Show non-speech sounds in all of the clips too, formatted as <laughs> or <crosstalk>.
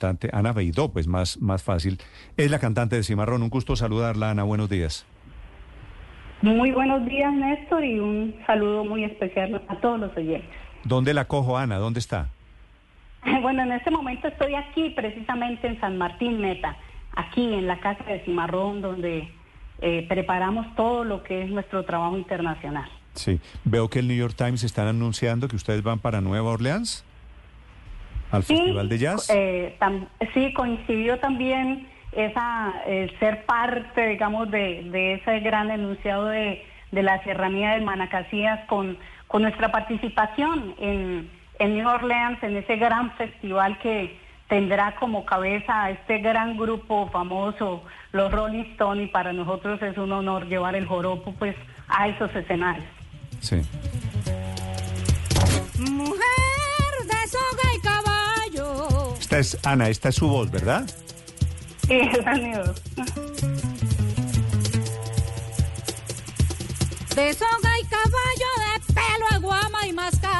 cantante Ana Beidó, pues más, más fácil. Es la cantante de Cimarrón. Un gusto saludarla, Ana. Buenos días. Muy buenos días, Néstor, y un saludo muy especial a todos los oyentes. ¿Dónde la cojo, Ana? ¿Dónde está? <laughs> Bueno, en este momento estoy aquí, precisamente en San Martín Meta, aquí en la casa de Cimarrón, donde eh, preparamos todo lo que es nuestro trabajo internacional. Sí, veo que el New York Times están anunciando que ustedes van para Nueva Orleans al Festival de Jazz. Eh, sí, coincidió también esa ser parte, digamos, de, ese gran enunciado de, la serranía del Manacasías con, con nuestra participación en, en New Orleans, en ese gran festival que tendrá como cabeza a este gran grupo famoso, los Rolling Stones, y para nosotros es un honor llevar el joropo pues a esos escenarios. Sí. Esta es Ana, esta es su voz, ¿verdad? Sí, es mi voz. De soga y caballo, de pelo de guama y masca.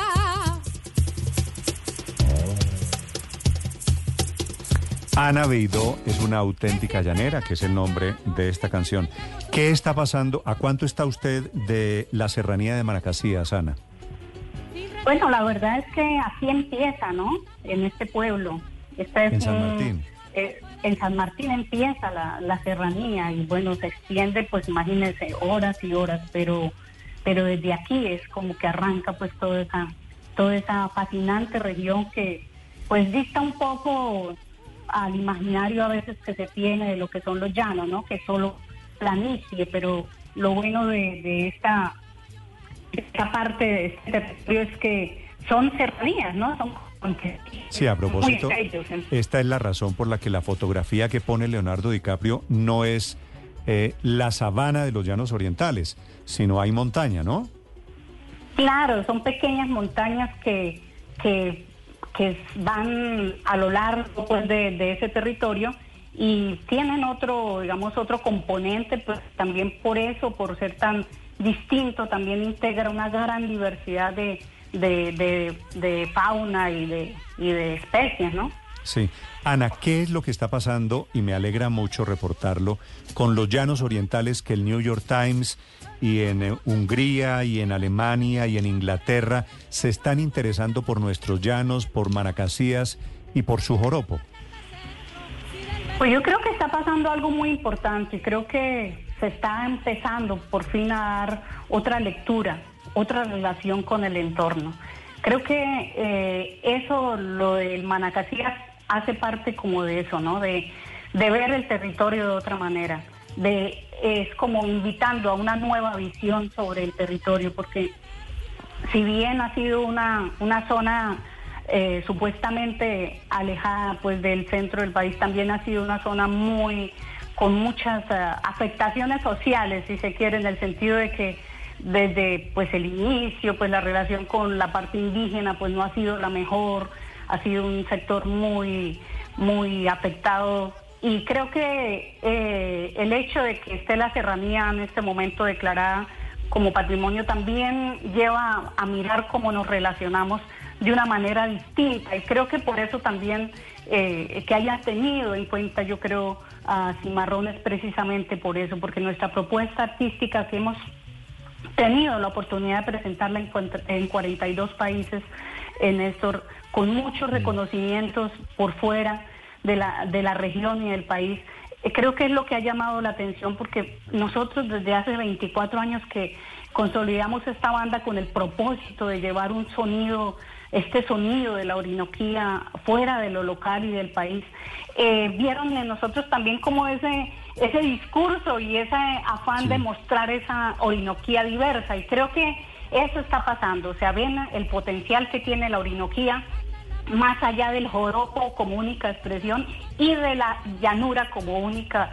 Ana Beidó es una auténtica llanera, que es el nombre de esta canción. ¿Qué está pasando? ¿A cuánto está usted de la serranía de Maracasías, Ana? Bueno, la verdad es que así empieza, ¿no? En este pueblo en San Martín. Eh, en San Martín empieza la, serranía y bueno, se extiende pues imagínense horas y horas, pero, pero desde aquí es como que arranca pues toda esa, toda esa fascinante región que pues dista un poco al imaginario a veces que se tiene de lo que son los llanos, ¿no? Que solo planicie, pero lo bueno de, esta, esta parte de este territorio es que son serranías, ¿no? Son Sí, a propósito, esta es la razón por la que la fotografía que pone Leonardo DiCaprio no es eh, la sabana de los llanos orientales, sino hay montaña, ¿no? Claro, son pequeñas montañas que, que, van a lo largo pues, de, de, ese territorio y tienen otro, digamos, otro componente, pues también por eso, por ser tan distinto, también integra una gran diversidad de de, de, fauna y de, y de especies, ¿no? Sí. Ana, ¿qué es lo que está pasando? Y me alegra mucho reportarlo con los llanos orientales que el New York Times y en eh, Hungría y en Alemania y en Inglaterra se están interesando por nuestros llanos, por Maracasías y por su joropo. Pues yo creo que está pasando algo muy importante y creo que se está empezando por fin a dar otra lectura otra relación con el entorno. Creo que eh, eso, lo del Manacasías, hace parte como de eso, ¿no? De, ver el territorio de otra manera. De, es como invitando a una nueva visión sobre el territorio, porque si bien ha sido una, una zona eh, supuestamente alejada pues del centro del país, también ha sido una zona muy con muchas eh, afectaciones sociales, si se quiere, en el sentido de que desde pues el inicio, pues la relación con la parte indígena pues no ha sido la mejor, ha sido un sector muy, muy afectado. Y creo que eh, el hecho de que esté la serranía en este momento declarada como patrimonio también lleva a mirar cómo nos relacionamos de una manera distinta. Y creo que por eso también eh, que haya tenido en cuenta yo creo a Cimarrones precisamente por eso, porque nuestra propuesta artística que hemos tenido la oportunidad de presentarla en, 42 países, en Néstor, con muchos mm. reconocimientos por fuera de la, de la región y del país. Eh, creo que es lo que ha llamado la atención porque nosotros desde hace 24 años que consolidamos esta banda con el propósito de llevar un sonido, este sonido de la Orinoquía fuera de lo local y del país, eh, vieron en nosotros también como ese ese discurso y ese afán de mostrar esa Orinoquía diversa. Y creo que eso está pasando. O sea, ven el potencial que tiene la Orinoquía más allá del joropo como única expresión y de la llanura como única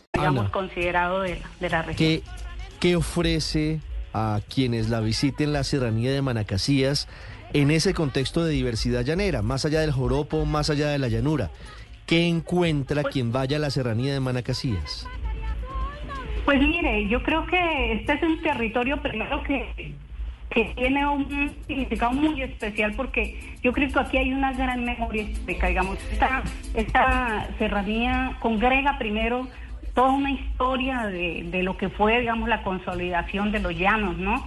digamos, considerado de, la región. ¿Qué, ofrece a quienes la visiten la serranía de Manacasías en ese contexto de diversidad llanera, más allá del joropo, más allá de la llanura? ¿Qué encuentra pues quien vaya a la serranía de Manacasías? Pues mire, yo creo que este es un territorio primero que, que tiene un significado muy especial porque yo creo que aquí hay una gran memoria histórica, digamos, esta, esta serranía congrega primero toda una historia de, de lo que fue, digamos, la consolidación de los llanos, ¿no?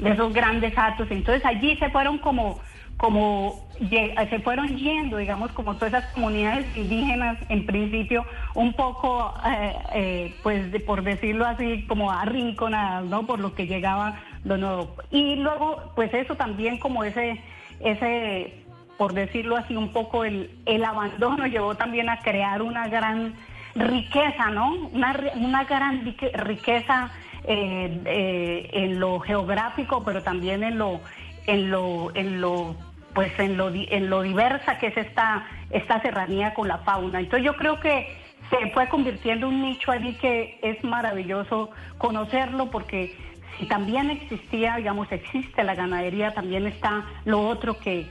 De esos grandes actos. Entonces allí se fueron como como se fueron yendo, digamos, como todas esas comunidades indígenas, en principio, un poco, eh, eh, pues, por decirlo así, como arrinconadas, ¿no? Por lo que llegaba lo. Y luego, pues eso también como ese, ese, por decirlo así, un poco el, el abandono llevó también a crear una gran riqueza, ¿no? Una, una gran riqueza eh, eh, en lo geográfico, pero también en lo, en lo, en lo, pues en lo, en lo diversa que es esta, esta serranía con la fauna. Entonces yo creo que se fue convirtiendo un nicho allí que es maravilloso conocerlo porque si también existía, digamos, existe la ganadería, también está lo otro que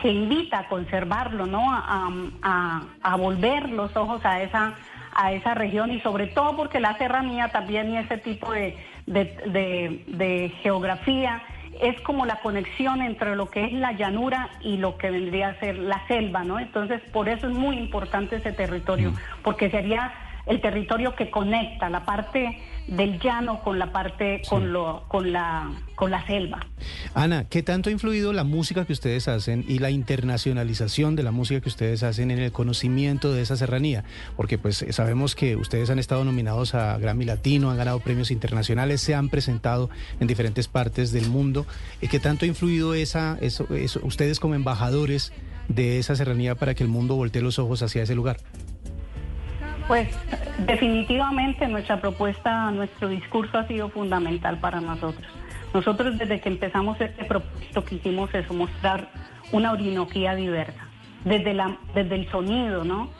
que invita a conservarlo, ¿no? A, volver los ojos a esa a esa región y sobre todo porque la serranía también y ese tipo de, de, geografía es como la conexión entre lo que es la llanura y lo que vendría a ser la selva, ¿no? Entonces, por eso es muy importante ese territorio, mm. porque sería el territorio que conecta la parte del llano con la parte con lo con la con la selva. Ana, ¿qué tanto ha influido la música que ustedes hacen y la internacionalización de la música que ustedes hacen en el conocimiento de esa serranía? Porque pues sabemos que ustedes han estado nominados a Grammy Latino, han ganado premios internacionales, se han presentado en diferentes partes del mundo. ¿Qué tanto ha influido esa eso, eso ustedes como embajadores de esa serranía para que el mundo voltee los ojos hacia ese lugar? Pues definitivamente nuestra propuesta, nuestro discurso ha sido fundamental para nosotros. Nosotros desde que empezamos este propósito quisimos eso, mostrar una orinoquía diversa, desde, la, desde el sonido, ¿no?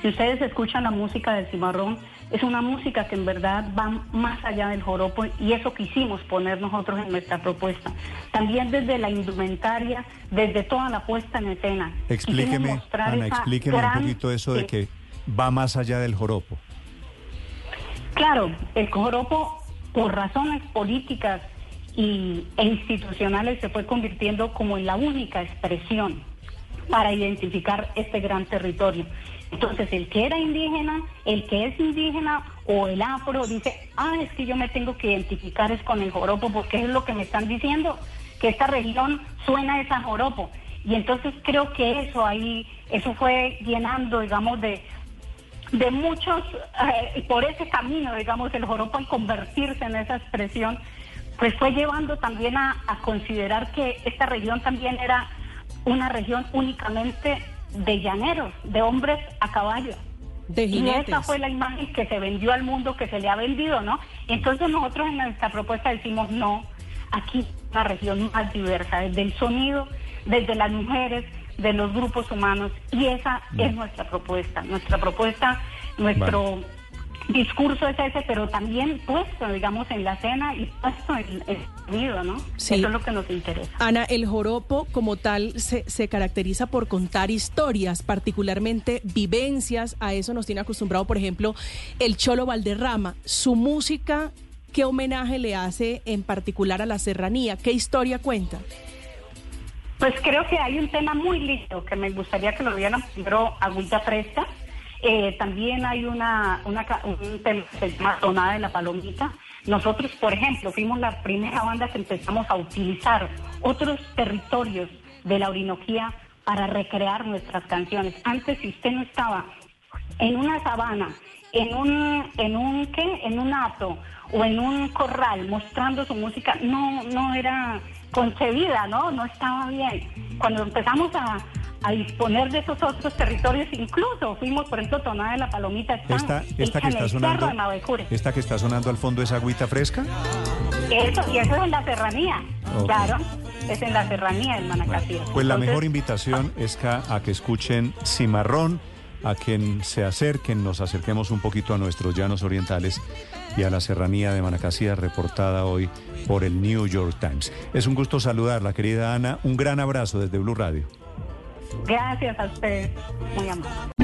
Si ustedes escuchan la música del cimarrón, es una música que en verdad va más allá del joropo y eso quisimos poner nosotros en nuestra propuesta. También desde la indumentaria, desde toda la puesta en escena. Explíqueme, Ana, explíqueme un poquito eso de que va más allá del joropo. Claro, el joropo, por razones políticas y, e institucionales, se fue convirtiendo como en la única expresión para identificar este gran territorio. Entonces, el que era indígena, el que es indígena o el afro dice, ah, es que yo me tengo que identificar es con el joropo porque es lo que me están diciendo, que esta región suena a esa joropo. Y entonces creo que eso ahí, eso fue llenando, digamos, de, de muchos, eh, por ese camino, digamos, el joropo al convertirse en esa expresión, pues fue llevando también a, considerar que esta región también era una región únicamente de llaneros, de hombres a caballo. De y esa fue la imagen que se vendió al mundo, que se le ha vendido, ¿no? Entonces nosotros en nuestra propuesta decimos, no, aquí es una región más diversa, desde el sonido, desde las mujeres, de los grupos humanos y esa es nuestra propuesta. Nuestra propuesta, nuestro discurso es ese, pero también puesto, digamos, en la cena y puesto en el sonido, ¿no? Eso es lo que nos interesa. Ana, el joropo como tal se, se caracteriza por contar historias, particularmente vivencias. A eso nos tiene acostumbrado, por ejemplo, el Cholo Valderrama. Su música, ¿qué homenaje le hace en particular a la serranía? ¿Qué historia cuenta? Pues creo que hay un tema muy lindo que me gustaría que lo vieran primero Agüita Fresca. Eh, también hay una, una un tema que se llama Tonada de la Palomita. Nosotros, por ejemplo, fuimos la primera banda que empezamos a utilizar otros territorios de la Orinoquía para recrear nuestras canciones. Antes, si usted no estaba en una sabana, en un, en un, ¿qué? En un ato o en un corral mostrando su música, no, no era concebida, ¿no? No estaba bien. Cuando empezamos a, a disponer de esos otros territorios, incluso fuimos, por ejemplo, Tonada de la Palomita, esta, esta que está sonando, esta que está sonando al fondo es agüita fresca. Eso, y eso es en la serranía, claro, es en la serranía del Manacasí. pues la mejor invitación es a que escuchen Cimarrón, a quien se acerquen, nos acerquemos un poquito a nuestros llanos orientales y a la serranía de Manacasía reportada hoy por el New York Times. Es un gusto saludarla, querida Ana. Un gran abrazo desde Blue Radio. Gracias a usted, muy amable.